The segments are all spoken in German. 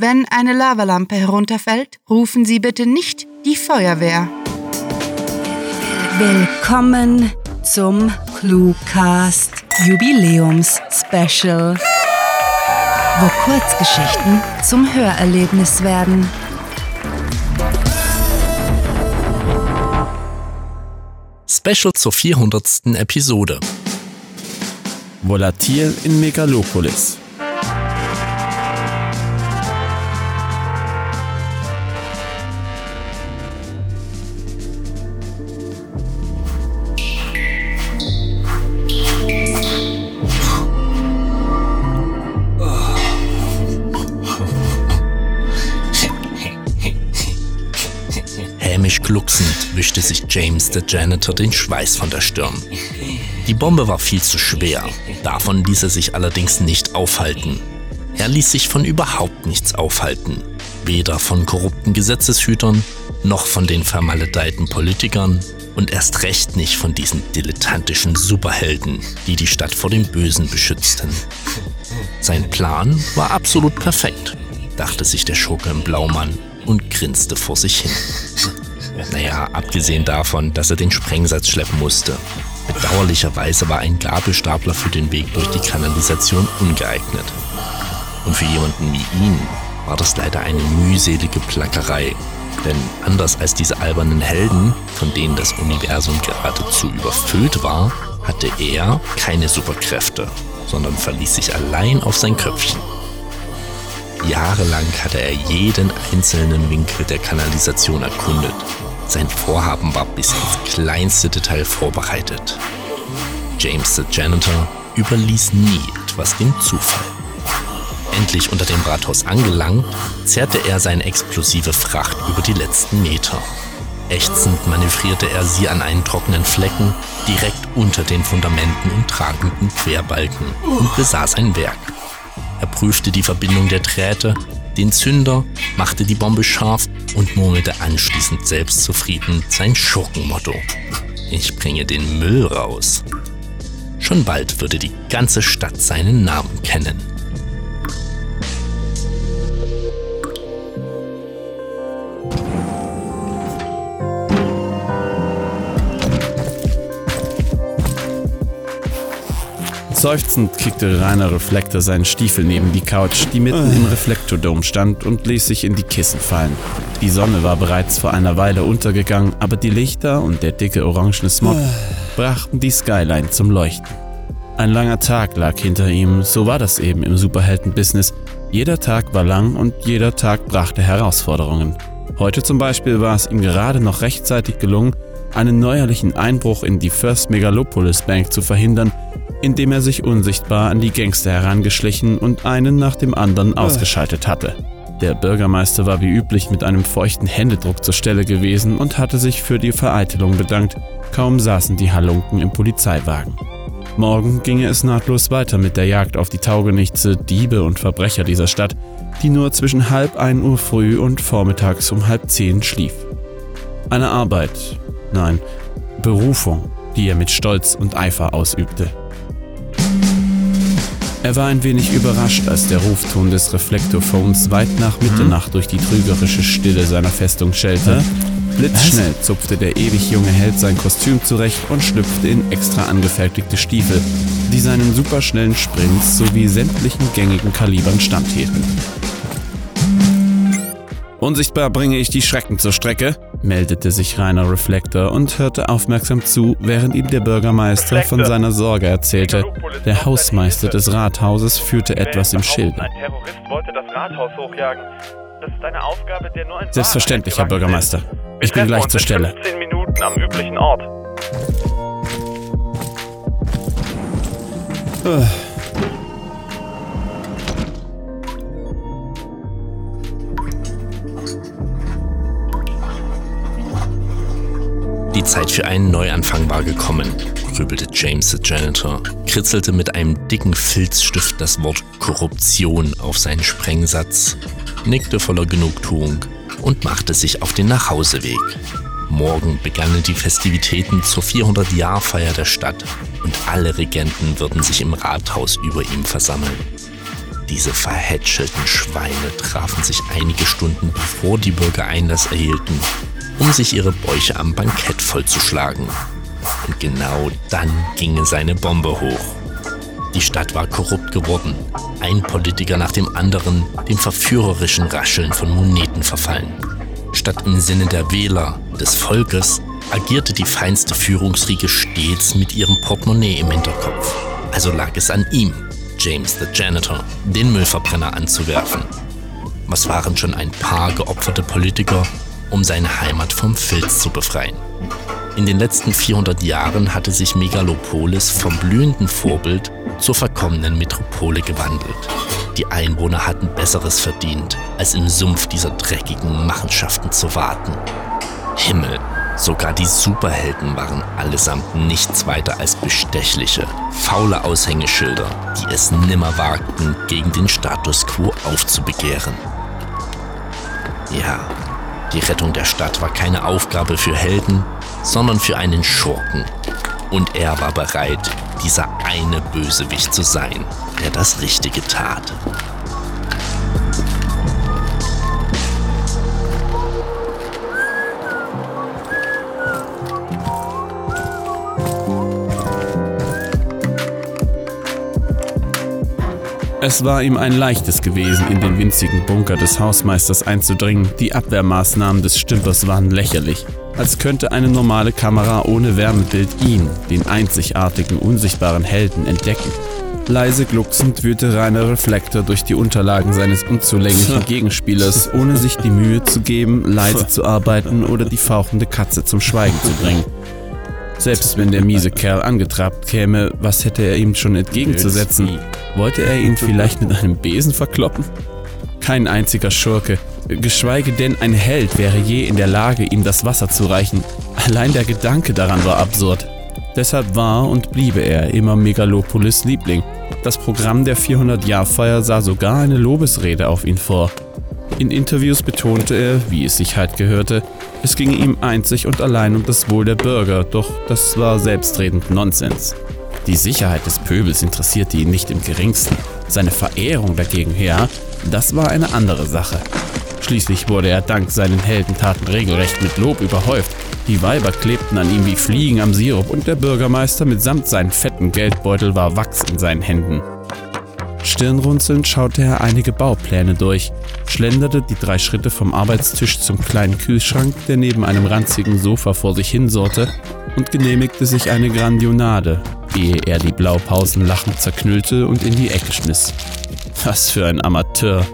Wenn eine Lavalampe herunterfällt, rufen Sie bitte nicht die Feuerwehr. Willkommen zum Cluecast Jubiläums Special, wo Kurzgeschichten zum Hörerlebnis werden. Special zur 400. Episode. Volatil in Megalopolis. Glucksend wischte sich James, der Janitor, den Schweiß von der Stirn. Die Bombe war viel zu schwer. Davon ließ er sich allerdings nicht aufhalten. Er ließ sich von überhaupt nichts aufhalten. Weder von korrupten Gesetzeshütern, noch von den vermaledeiten Politikern und erst recht nicht von diesen dilettantischen Superhelden, die die Stadt vor dem Bösen beschützten. Sein Plan war absolut perfekt, dachte sich der Schurke im Blaumann und grinste vor sich hin. Naja, abgesehen davon, dass er den Sprengsatz schleppen musste. Bedauerlicherweise war ein Gabelstapler für den Weg durch die Kanalisation ungeeignet. Und für jemanden wie ihn war das leider eine mühselige Plackerei. Denn anders als diese albernen Helden, von denen das Universum geradezu überfüllt war, hatte er keine Superkräfte, sondern verließ sich allein auf sein Köpfchen. Jahrelang hatte er jeden einzelnen Winkel der Kanalisation erkundet. Sein Vorhaben war bis ins kleinste Detail vorbereitet. James the Janitor überließ nie etwas dem Zufall. Endlich unter dem Rathaus angelangt, zerrte er seine explosive Fracht über die letzten Meter. Ächzend manövrierte er sie an einen trockenen Flecken direkt unter den Fundamenten und tragenden Querbalken und besaß ein Werk. Er prüfte die Verbindung der Drähte, den Zünder, machte die Bombe scharf und murmelte anschließend selbstzufrieden sein Schurkenmotto. Ich bringe den Müll raus. Schon bald würde die ganze Stadt seinen Namen kennen. Seufzend kickte Rainer Reflektor seinen Stiefel neben die Couch, die mitten im Reflektordom stand, und ließ sich in die Kissen fallen. Die Sonne war bereits vor einer Weile untergegangen, aber die Lichter und der dicke orangene Smog brachten die Skyline zum Leuchten. Ein langer Tag lag hinter ihm, so war das eben im Superhelden-Business. Jeder Tag war lang und jeder Tag brachte Herausforderungen. Heute zum Beispiel war es ihm gerade noch rechtzeitig gelungen, einen neuerlichen Einbruch in die First Megalopolis Bank zu verhindern, indem er sich unsichtbar an die Gangster herangeschlichen und einen nach dem anderen ausgeschaltet hatte. Der Bürgermeister war wie üblich mit einem feuchten Händedruck zur Stelle gewesen und hatte sich für die Vereitelung bedankt, kaum saßen die Halunken im Polizeiwagen. Morgen ginge es nahtlos weiter mit der Jagd auf die Taugenichtse, Diebe und Verbrecher dieser Stadt, die nur zwischen halb ein Uhr früh und vormittags um halb zehn schlief. Eine Arbeit, nein, Berufung, die er mit Stolz und Eifer ausübte. Er war ein wenig überrascht, als der Rufton des Reflektorphones weit nach Mitternacht durch die trügerische Stille seiner Festung schellte. Blitzschnell zupfte der ewig junge Held sein Kostüm zurecht und schlüpfte in extra angefertigte Stiefel, die seinen superschnellen Sprints sowie sämtlichen gängigen Kalibern standhielten. Unsichtbar bringe ich die Schrecken zur Strecke, meldete sich Rainer Reflektor und hörte aufmerksam zu, während ihm der Bürgermeister von seiner Sorge erzählte. Der Hausmeister des Rathauses führte etwas im Schilde. Ein Terrorist wollte das Rathaus hochjagen. Das ist eine Aufgabe, der nur ein Selbstverständlich, Herr Bürgermeister. Ich bin gleich zur Stelle. 15 Minuten am üblichen Ort. Zeit für einen Neuanfang war gekommen, grübelte James the Janitor, kritzelte mit einem dicken Filzstift das Wort Korruption auf seinen Sprengsatz, nickte voller Genugtuung und machte sich auf den Nachhauseweg. Morgen begannen die Festivitäten zur 400-Jahr-Feier der Stadt und alle Regenten würden sich im Rathaus über ihm versammeln. Diese verhätschelten Schweine trafen sich einige Stunden bevor die Bürger Einlass erhielten, um sich ihre Bäuche am Bankett vollzuschlagen. Und genau dann ging seine Bombe hoch. Die Stadt war korrupt geworden. Ein Politiker nach dem anderen dem verführerischen Rascheln von Moneten verfallen. Statt im Sinne der Wähler, des Volkes, agierte die feinste Führungsriege stets mit ihrem Portemonnaie im Hinterkopf. Also lag es an ihm, James the Janitor, den Müllverbrenner anzuwerfen. Was waren schon ein paar geopferte Politiker, um seine Heimat vom Filz zu befreien? In den letzten 400 Jahren hatte sich Megalopolis vom blühenden Vorbild zur verkommenen Metropole gewandelt. Die Einwohner hatten Besseres verdient, als im Sumpf dieser dreckigen Machenschaften zu warten. Himmel, sogar die Superhelden waren allesamt nichts weiter als bestechliche, faule Aushängeschilder, die es nimmer wagten, gegen den Status quo aufzubegehren. Ja, die Rettung der Stadt war keine Aufgabe für Helden, sondern für einen Schurken. Und er war bereit, dieser eine Bösewicht zu sein, der das Richtige tat. Es war ihm ein leichtes gewesen, in den winzigen Bunker des Hausmeisters einzudringen. Die Abwehrmaßnahmen des Stümpers waren lächerlich. Als könnte eine normale Kamera ohne Wärmebild ihn, den einzigartigen, unsichtbaren Helden, entdecken. Leise glucksend wühlte Rainer Reflektor durch die Unterlagen seines unzulänglichen Gegenspielers, ohne sich die Mühe zu geben, leise zu arbeiten oder die fauchende Katze zum Schweigen zu bringen. Selbst wenn der miese Kerl angetrabt käme, was hätte er ihm schon entgegenzusetzen? Wollte er ihn vielleicht mit einem Besen verkloppen? Kein einziger Schurke, geschweige denn ein Held wäre je in der Lage, ihm das Wasser zu reichen. Allein der Gedanke daran war absurd. Deshalb war und bliebe er immer Megalopolis Liebling. Das Programm der 400-Jahr-Feier sah sogar eine Lobesrede auf ihn vor. In Interviews betonte er, wie es sich halt gehörte, es ginge ihm einzig und allein um das Wohl der Bürger, doch das war selbstredend Nonsens. Die Sicherheit des Pöbels interessierte ihn nicht im geringsten. Seine Verehrung dagegen, ja, das war eine andere Sache. Schließlich wurde er dank seinen Heldentaten regelrecht mit Lob überhäuft. Die Weiber klebten an ihm wie Fliegen am Sirup und der Bürgermeister mitsamt seinen fetten Geldbeutel war Wachs in seinen Händen. Stirnrunzelnd schaute er einige Baupläne durch, schlenderte die drei Schritte vom Arbeitstisch zum kleinen Kühlschrank, der neben einem ranzigen Sofa vor sich hinsorte, und genehmigte sich eine Grandionade, ehe er die Blaupausen lachend zerknüllte und in die Ecke schmiss. Was für ein Amateur.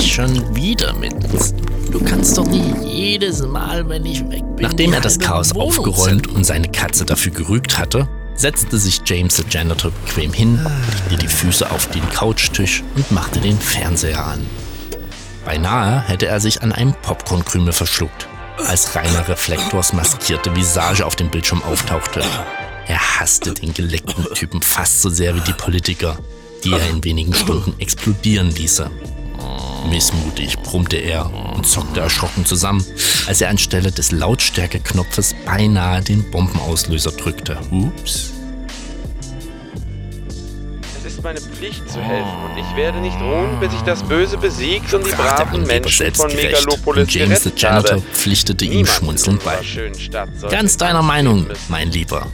Schon wieder mit. Du kannst doch nicht jedes Mal, wenn ich weg bin. Nachdem er das Chaos aufgeräumt und seine Katze dafür gerügt hatte, setzte sich James the Janitor bequem hin, legte die Füße auf den Couchtisch und machte den Fernseher an. Beinahe hätte er sich an einem Popcornkrümel verschluckt, als reiner Reflektors maskierte Visage auf dem Bildschirm auftauchte. Er hasste den geleckten Typen fast so sehr wie die Politiker, die er in wenigen Stunden explodieren ließe. Missmutig brummte er und zuckte erschrocken zusammen, als er anstelle des Lautstärkeknopfes beinahe den Bombenauslöser drückte. Ups. Es ist meine Pflicht zu helfen und ich werde nicht ruhen, bis ich das Böse besiegt und die braven Menschen von Megalopolis und James the Janitor habe. pflichtete ihm schmunzelnd bei. Ganz deiner Meinung, mein Lieber,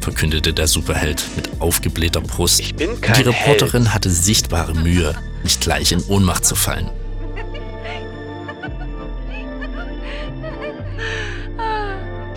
verkündete der Superheld mit aufgeblähter Brust. Ich bin kein die Reporterin Held. hatte sichtbare Mühe, nicht gleich in Ohnmacht zu fallen.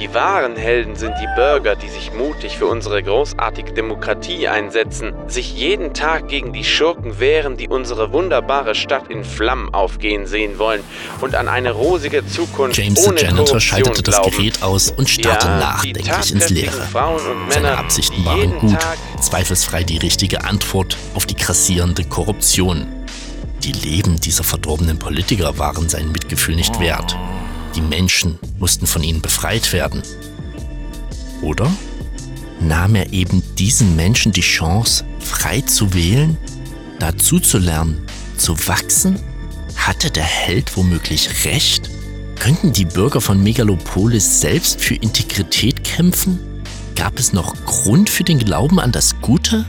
Die wahren Helden sind die Bürger, die sich mutig für unsere großartige Demokratie einsetzen, sich jeden Tag gegen die Schurken wehren, die unsere wunderbare Stadt in Flammen aufgehen sehen wollen und an eine rosige Zukunft James ohne the Janitor Korruption schaltete das. Gerät aus und starrte Ja, nachdenklich ins Leere. Seine Absichten waren gut, Tag zweifelsfrei die richtige Antwort auf die grassierende Korruption. Die Leben dieser verdorbenen Politiker waren sein Mitgefühl nicht wert. Die Menschen mussten von ihnen befreit werden. Oder nahm er eben diesen Menschen die Chance, frei zu wählen, dazu zu lernen, zu wachsen? Hatte der Held womöglich recht? Könnten die Bürger von Megalopolis selbst für Integrität kämpfen? Gab es noch Grund für den Glauben an das Gute?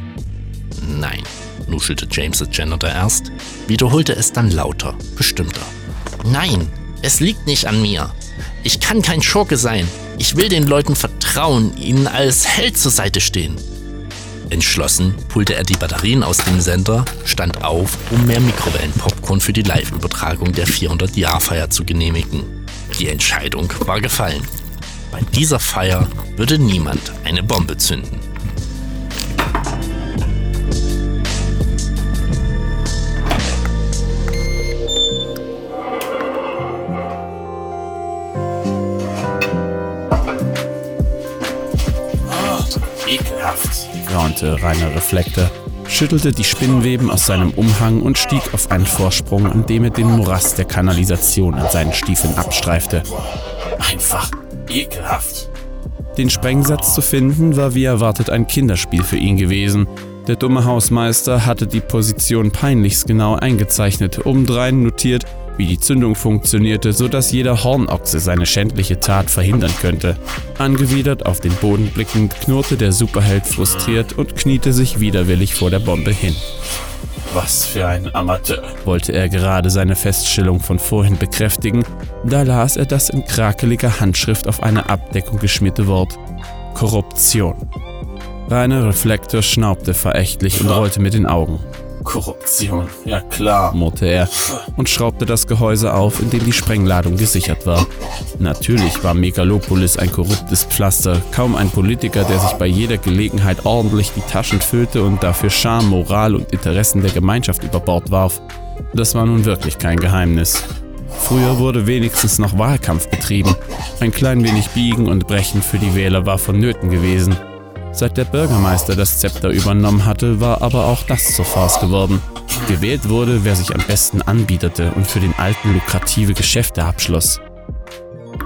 Nein, nuschelte James the Janitor erst, wiederholte es dann lauter, bestimmter. Nein, es liegt nicht an mir. Ich kann kein Schurke sein. Ich will den Leuten vertrauen, ihnen als Held zur Seite stehen. Entschlossen pulte er die Batterien aus dem Sender, stand auf, um mehr Mikrowellenpopcorn für die Live-Übertragung der 400-Jahr-Feier zu genehmigen. Die Entscheidung war gefallen. Bei dieser Feier würde niemand eine Bombe zünden. Raunte Rainer Reflektor, schüttelte die Spinnweben aus seinem Umhang und stieg auf einen Vorsprung, an dem er den Morast der Kanalisation an seinen Stiefeln abstreifte. Einfach ekelhaft. Den Sprengsatz zu finden war wie erwartet ein Kinderspiel für ihn gewesen. Der dumme Hausmeister hatte die Position peinlichst genau eingezeichnet, obendrein notiert, wie die Zündung funktionierte, sodass jeder Hornochse seine schändliche Tat verhindern könnte. Angewidert auf den Boden blickend, knurrte der Superheld frustriert und kniete sich widerwillig vor der Bombe hin. Was für ein Amateur, wollte er gerade seine Feststellung von vorhin bekräftigen, da las er das in krakeliger Handschrift auf eine Abdeckung geschmierte Wort Korruption. Rainer Reflektor schnaubte verächtlich und rollte mit den Augen. Korruption, ja klar, murrte er und schraubte das Gehäuse auf, in dem die Sprengladung gesichert war. Natürlich war Megalopolis ein korruptes Pflaster, kaum ein Politiker, der sich bei jeder Gelegenheit ordentlich die Taschen füllte und dafür Scham, Moral und Interessen der Gemeinschaft über Bord warf. Das war nun wirklich kein Geheimnis. Früher wurde wenigstens noch Wahlkampf betrieben. Ein klein wenig Biegen und Brechen für die Wähler war vonnöten gewesen. Seit der Bürgermeister das Zepter übernommen hatte, war aber auch das zur Farce geworden. Gewählt wurde, wer sich am besten anbieterte und für den Alten lukrative Geschäfte abschloss.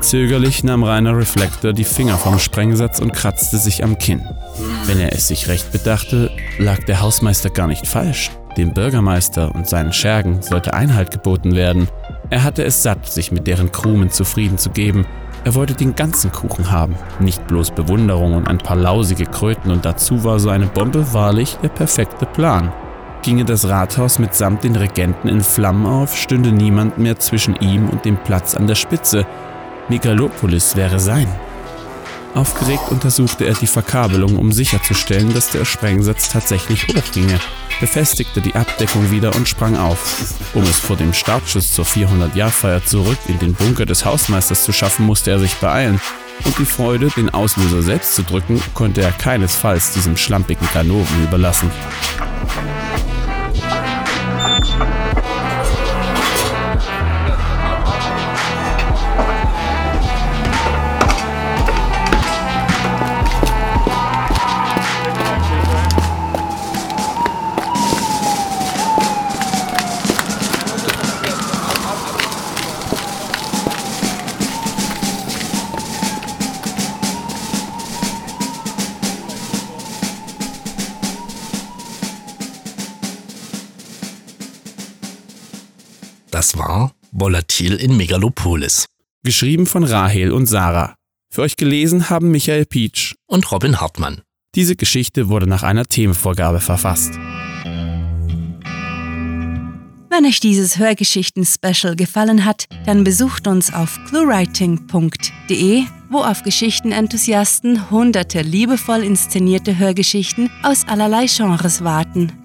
Zögerlich nahm Rainer Reflektor die Finger vom Sprengsatz und kratzte sich am Kinn. Wenn er es sich recht bedachte, lag der Hausmeister gar nicht falsch. Dem Bürgermeister und seinen Schergen sollte Einhalt geboten werden. Er hatte es satt, sich mit deren Krumen zufrieden zu geben er wollte den ganzen Kuchen haben, nicht bloß Bewunderung und ein paar lausige Kröten und dazu war so eine Bombe wahrlich der perfekte Plan. Ginge das Rathaus mitsamt den Regenten in Flammen auf, stünde niemand mehr zwischen ihm und dem Platz an der Spitze. Megalopolis wäre sein. Aufgeregt untersuchte er die Verkabelung, um sicherzustellen, dass der Sprengsatz tatsächlich hochginge, befestigte die Abdeckung wieder und sprang auf. Um es vor dem Startschuss zur 400-Jahr-Feier zurück in den Bunker des Hausmeisters zu schaffen, musste er sich beeilen. Und die Freude, den Auslöser selbst zu drücken, konnte er keinesfalls diesem schlampigen Kanoven überlassen. Volatil in Megalopolis. Geschrieben von Rahel und Sarah. Für euch gelesen haben Michael Pietsch und Robin Hartmann. Diese Geschichte wurde nach einer Themenvorgabe verfasst. Wenn euch dieses Hörgeschichten-Special gefallen hat, dann besucht uns auf cluewriting.de, wo auf Geschichtenenthusiasten hunderte liebevoll inszenierte Hörgeschichten aus allerlei Genres warten.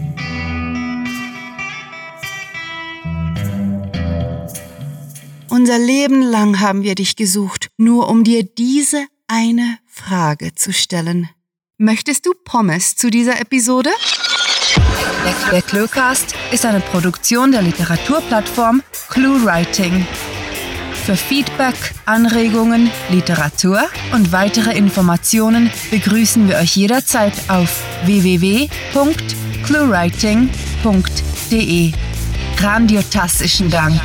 Unser Leben lang haben wir dich gesucht, nur um dir diese eine Frage zu stellen. Möchtest du Pommes zu dieser Episode? Der Cluecast ist eine Produktion der Literaturplattform ClueWriting. Für Feedback, Anregungen, Literatur und weitere Informationen begrüßen wir euch jederzeit auf www.cluewriting.de. Grandiotastischen Dank.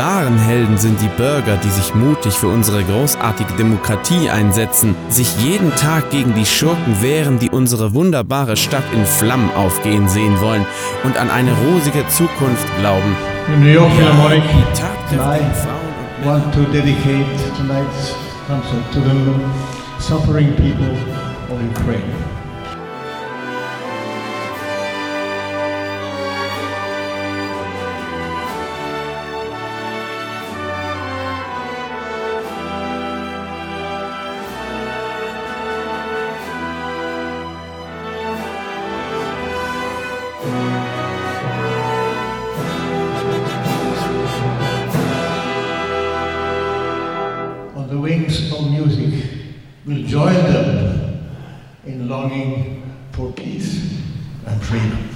Wahren Helden sind die Bürger, die sich mutig für unsere großartige Demokratie einsetzen, sich jeden Tag gegen die Schurken wehren, die unsere wunderbare Stadt in Flammen aufgehen sehen wollen und an eine rosige Zukunft glauben. In New York Philharmonic, I want to dedicate tonight's concert to the suffering people of Ukraine. The wings of music will join them in longing for peace and freedom.